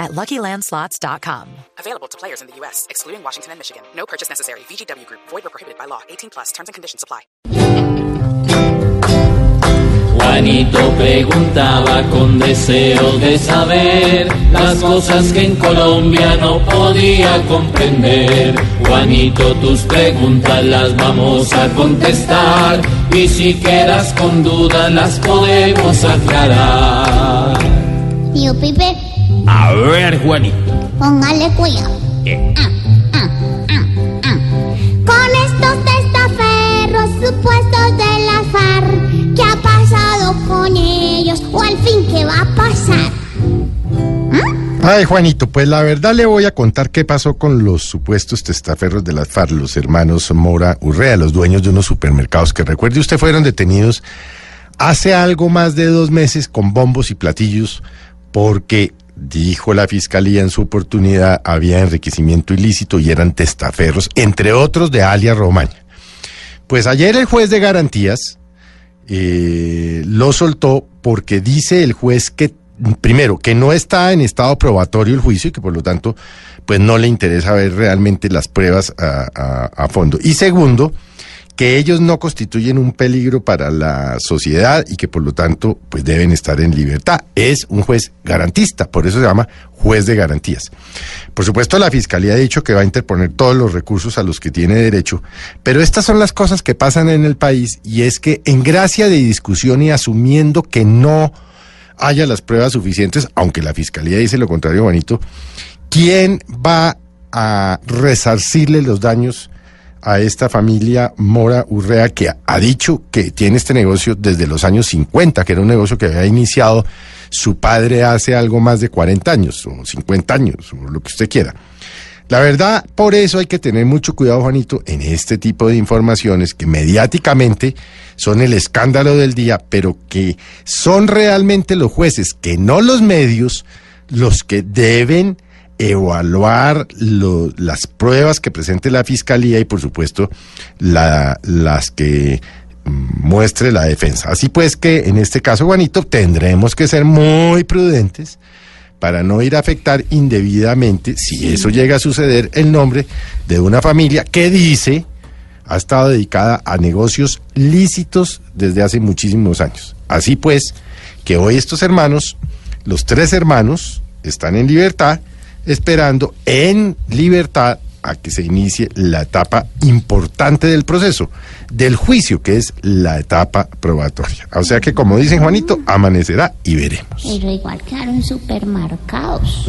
at LuckyLandSlots.com. Available to players in the U.S., excluding Washington and Michigan. No purchase necessary. VGW Group. Void or prohibited by law. 18 plus. Terms and conditions apply. Juanito preguntaba con deseo de saber las cosas que en Colombia no podía comprender. Juanito, tus preguntas las vamos a contestar y si quedas con dudas las podemos aclarar. Tío Pipe, A ver, Juanito. póngale cuidado. Ah, ah, ah, ah. Con estos testaferros supuestos de la FARC, ¿qué ha pasado con ellos? ¿O al fin qué va a pasar? Ay, Juanito, pues la verdad le voy a contar qué pasó con los supuestos testaferros de las FARC, los hermanos Mora Urrea, los dueños de unos supermercados que recuerde usted fueron detenidos hace algo más de dos meses con bombos y platillos porque, dijo la fiscalía en su oportunidad, había enriquecimiento ilícito y eran testaferros, entre otros de Alia Romaña. Pues ayer el juez de garantías eh, lo soltó porque dice el juez que, primero, que no está en estado probatorio el juicio y que por lo tanto, pues no le interesa ver realmente las pruebas a, fondo. Y segundo, que ellos no constituyen un peligro para la sociedad y que por lo tanto, pues deben estar en libertad. Es un juez garantista, por eso se llama juez de garantías. Por supuesto, la Fiscalía ha dicho que va a interponer todos los recursos a los que tiene derecho, pero estas son las cosas que pasan en el país y es que en gracia de discusión y asumiendo que no haya las pruebas suficientes, aunque la Fiscalía dice lo contrario, Juanito, ¿quién va a resarcirle los daños a esta familia Mora Urrea que ha dicho que tiene este negocio desde los años 50, que era un negocio que había iniciado su padre hace algo más de 40 años o 50 años o lo que usted quiera. La verdad, por eso hay que tener mucho cuidado, Juanito, en este tipo de informaciones que mediáticamente son el escándalo del día, pero que son realmente los jueces, que no los medios, los que deben evaluar lo- las pruebas que presente la fiscalía y, por supuesto, la- las que mm, muestre la defensa. Así pues que en este caso, Juanito, tendremos que ser muy prudentes para no ir a afectar indebidamente, si eso llega a suceder, el nombre de una familia que dice ha estado dedicada a negocios lícitos desde hace muchísimos años. Así pues, que hoy estos hermanos, los tres hermanos, están en libertad, esperando en libertad a que se inicie la etapa importante del proceso, del juicio, que es la etapa probatoria. O sea que, como dicen Juanito, amanecerá y veremos. Pero igual quedaron supermercados.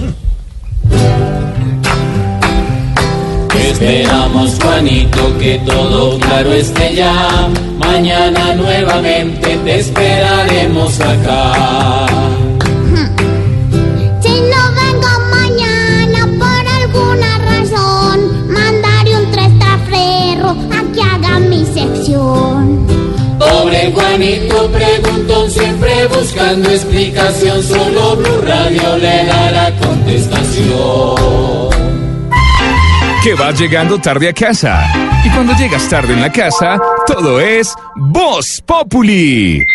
Esperamos, Juanito, que todo claro esté ya. Mañana nuevamente te esperaremos acá. Juanito preguntón, siempre buscando explicación. Solo Blue Radio le dará contestación. que vas llegando tarde a casa. Y cuando llegas tarde en la casa, todo es Voz Populi.